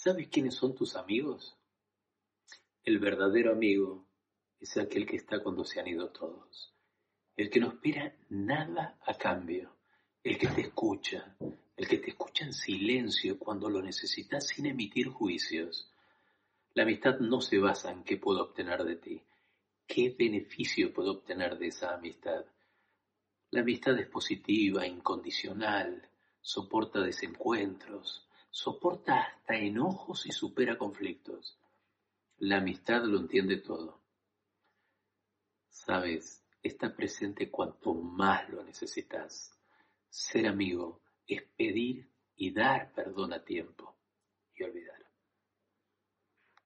¿Sabes quiénes son tus amigos? El verdadero amigo es aquel que está cuando se han ido todos, el que no espera nada a cambio, el que te escucha, el que te escucha en silencio cuando lo necesitas sin emitir juicios. La amistad no se basa en qué puedo obtener de ti, qué beneficio puedo obtener de esa amistad. La amistad es positiva, incondicional, soporta desencuentros, soporta hasta enojos y supera conflictos. La amistad lo entiende todo. Sabes, está presente cuanto más lo necesitas. Ser amigo es pedir y dar perdón a tiempo.